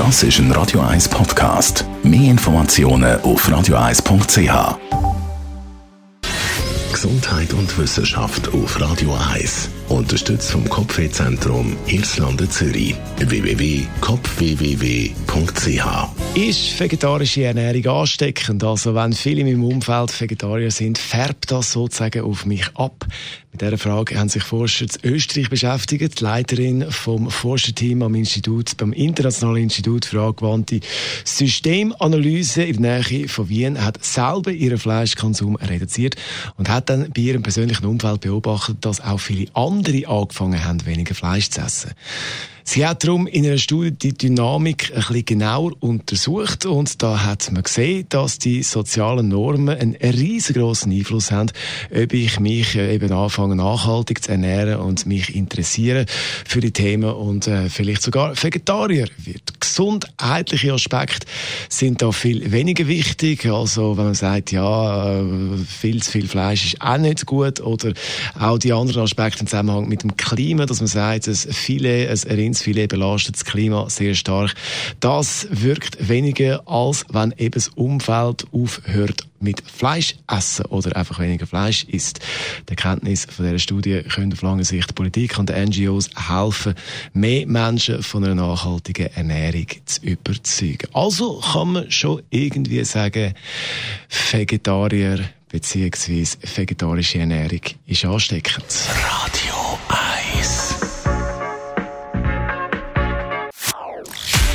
Das ist ein Radio 1 Podcast. Mehr Informationen auf radio1.ch. Gesundheit und Wissenschaft auf Radio 1. Unterstützt vom Kopfwehzentrum Irlande Zürich. www.kopfwww.ch ist vegetarische Ernährung ansteckend? Also wenn viele in meinem Umfeld Vegetarier sind, färbt das sozusagen auf mich ab? Dieser Frage haben sich Forscher in Österreich beschäftigt. Die Leiterin vom Forscherteam am Institut, beim Internationalen Institut für angewandte Systemanalyse in der Nähe von Wien hat selber ihren Fleischkonsum reduziert und hat dann bei ihrem persönlichen Umfeld beobachtet, dass auch viele andere angefangen haben, weniger Fleisch zu essen. Sie hat darum in einer Studie die Dynamik ein bisschen genauer untersucht und da hat man gesehen, dass die sozialen Normen einen riesengroßen Einfluss haben, ob ich mich äh, eben anfange nachhaltig zu ernähren und mich interessiere für die Themen und äh, vielleicht sogar Vegetarier wird. Gesundheitliche Aspekte sind da viel weniger wichtig. Also wenn man sagt, ja, äh, viel zu viel Fleisch ist auch nicht gut oder auch die anderen Aspekte im Zusammenhang mit dem Klima, dass man sagt, dass viele, es erinnert Filet belastet das Klima sehr stark. Das wirkt weniger, als wenn eben das Umfeld aufhört mit Fleisch essen oder einfach weniger Fleisch isst. Die Erkenntnis von dieser Studie können auf lange Sicht Politik und NGOs helfen, mehr Menschen von einer nachhaltigen Ernährung zu überzeugen. Also kann man schon irgendwie sagen, Vegetarier bzw. vegetarische Ernährung ist ansteckend. Radio